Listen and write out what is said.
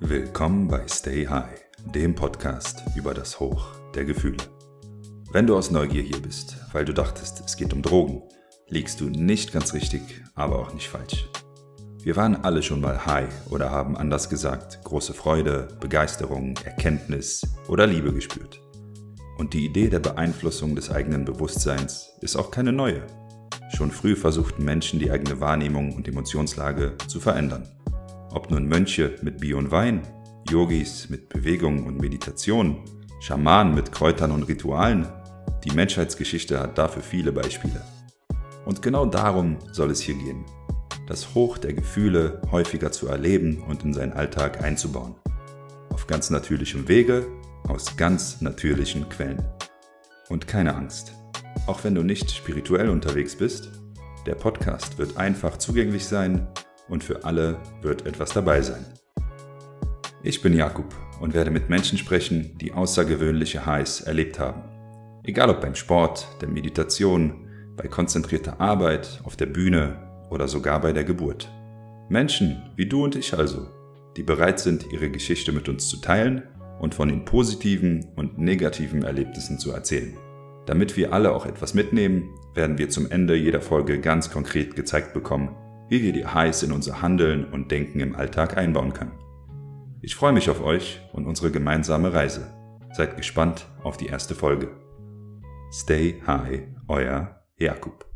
Willkommen bei Stay High, dem Podcast über das Hoch der Gefühle. Wenn du aus Neugier hier bist, weil du dachtest, es geht um Drogen, liegst du nicht ganz richtig, aber auch nicht falsch. Wir waren alle schon mal high oder haben anders gesagt große Freude, Begeisterung, Erkenntnis oder Liebe gespürt. Und die Idee der Beeinflussung des eigenen Bewusstseins ist auch keine neue. Schon früh versuchten Menschen die eigene Wahrnehmung und Emotionslage zu verändern. Ob nun Mönche mit Bier und Wein, Yogis mit Bewegung und Meditation, Schamanen mit Kräutern und Ritualen, die Menschheitsgeschichte hat dafür viele Beispiele. Und genau darum soll es hier gehen. Das Hoch der Gefühle häufiger zu erleben und in seinen Alltag einzubauen. Auf ganz natürlichem Wege, aus ganz natürlichen Quellen. Und keine Angst. Auch wenn du nicht spirituell unterwegs bist, der Podcast wird einfach zugänglich sein und für alle wird etwas dabei sein. Ich bin Jakub und werde mit Menschen sprechen, die außergewöhnliche Highs erlebt haben. Egal ob beim Sport, der Meditation, bei konzentrierter Arbeit, auf der Bühne oder sogar bei der Geburt. Menschen wie du und ich also, die bereit sind, ihre Geschichte mit uns zu teilen und von den positiven und negativen Erlebnissen zu erzählen. Damit wir alle auch etwas mitnehmen, werden wir zum Ende jeder Folge ganz konkret gezeigt bekommen, wie wir die Highs in unser Handeln und Denken im Alltag einbauen können. Ich freue mich auf euch und unsere gemeinsame Reise. Seid gespannt auf die erste Folge. Stay High, euer Jakub.